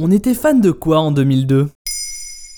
On était fan de quoi en 2002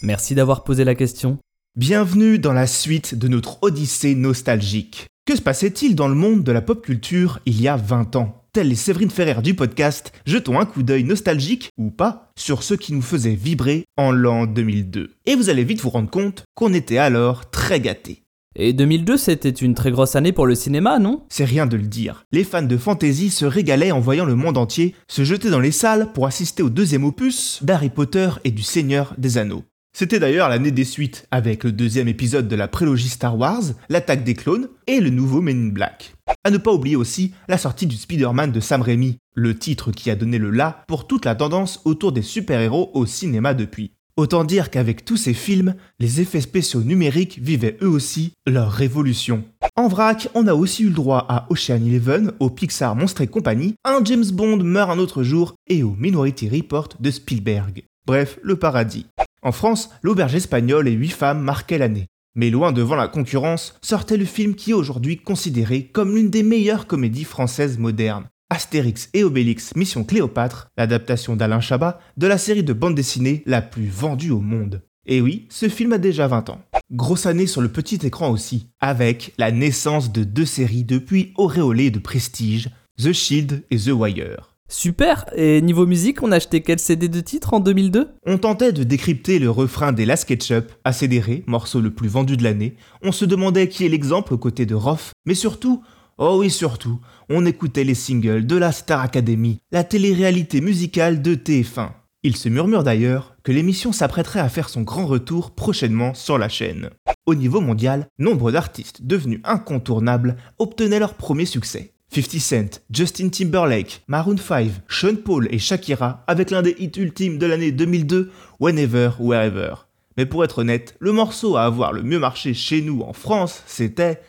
Merci d'avoir posé la question. Bienvenue dans la suite de notre odyssée nostalgique. Que se passait-il dans le monde de la pop culture il y a 20 ans? Tels les Séverine Ferrer du podcast, jetons un coup d'œil nostalgique, ou pas, sur ce qui nous faisait vibrer en l'an 2002. Et vous allez vite vous rendre compte qu'on était alors très gâtés. Et 2002, c'était une très grosse année pour le cinéma, non? C'est rien de le dire. Les fans de fantasy se régalaient en voyant le monde entier se jeter dans les salles pour assister au deuxième opus d'Harry Potter et du Seigneur des Anneaux. C'était d'ailleurs l'année des suites, avec le deuxième épisode de la prélogie Star Wars, l'attaque des clones et le nouveau Men in Black. À ne pas oublier aussi la sortie du Spider-Man de Sam Raimi, le titre qui a donné le la pour toute la tendance autour des super-héros au cinéma depuis. Autant dire qu'avec tous ces films, les effets spéciaux numériques vivaient eux aussi leur révolution. En vrac, on a aussi eu le droit à Ocean Eleven, au Pixar Monstre et compagnie, un James Bond meurt un autre jour et au Minority Report de Spielberg. Bref, le paradis. En France, l'auberge espagnole et huit femmes marquaient l'année. Mais loin devant la concurrence, sortait le film qui est aujourd'hui considéré comme l'une des meilleures comédies françaises modernes. Astérix et Obélix Mission Cléopâtre, l'adaptation d'Alain Chabat de la série de bande dessinée la plus vendue au monde. Et oui, ce film a déjà 20 ans. Grosse année sur le petit écran aussi, avec la naissance de deux séries depuis auréolées de prestige, The Shield et The Wire. Super Et niveau musique, on a acheté quel CD de titre en 2002 On tentait de décrypter le refrain des Last Ketchup, Acédéré, morceau le plus vendu de l'année. On se demandait qui est l'exemple aux côtés de Roth, mais surtout, oh oui surtout, on écoutait les singles de la Star Academy, la télé-réalité musicale de TF1. Il se murmure d'ailleurs que l'émission s'apprêterait à faire son grand retour prochainement sur la chaîne. Au niveau mondial, nombre d'artistes devenus incontournables obtenaient leur premier succès. 50 Cent, Justin Timberlake, Maroon 5, Sean Paul et Shakira avec l'un des hits ultimes de l'année 2002, Whenever, Wherever. Mais pour être honnête, le morceau à avoir le mieux marché chez nous en France, c'était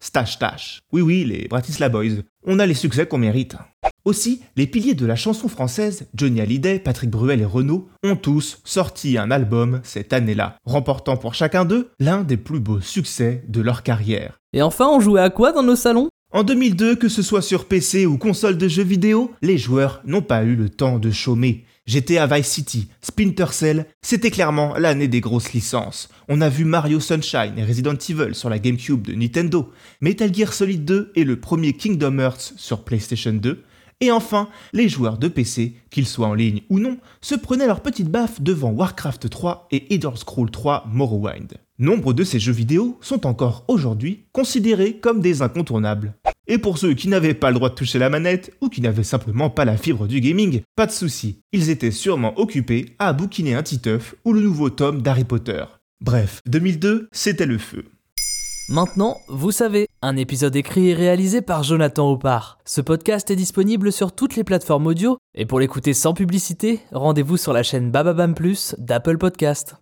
Stash Tash. Oui oui, les Bratislava Boys. On a les succès qu'on mérite. Aussi, les piliers de la chanson française, Johnny Hallyday, Patrick Bruel et Renaud, ont tous sorti un album cette année-là, remportant pour chacun d'eux l'un des plus beaux succès de leur carrière. Et enfin, on jouait à quoi dans nos salons? En 2002, que ce soit sur PC ou console de jeux vidéo, les joueurs n'ont pas eu le temps de chômer. GTA Vice City, Splinter Cell, c'était clairement l'année des grosses licences. On a vu Mario Sunshine et Resident Evil sur la GameCube de Nintendo, Metal Gear Solid 2 et le premier Kingdom Hearts sur PlayStation 2, et enfin, les joueurs de PC, qu'ils soient en ligne ou non, se prenaient leur petite baffe devant Warcraft 3 et Elder Scrolls 3 Morrowind. Nombre de ces jeux vidéo sont encore aujourd'hui considérés comme des incontournables. Et pour ceux qui n'avaient pas le droit de toucher la manette ou qui n'avaient simplement pas la fibre du gaming, pas de souci, ils étaient sûrement occupés à bouquiner un Titeuf ou le nouveau tome d'Harry Potter. Bref, 2002, c'était le feu. Maintenant, vous savez, un épisode écrit et réalisé par Jonathan Oppard. Ce podcast est disponible sur toutes les plateformes audio, et pour l'écouter sans publicité, rendez-vous sur la chaîne Bababam Plus d'Apple Podcast.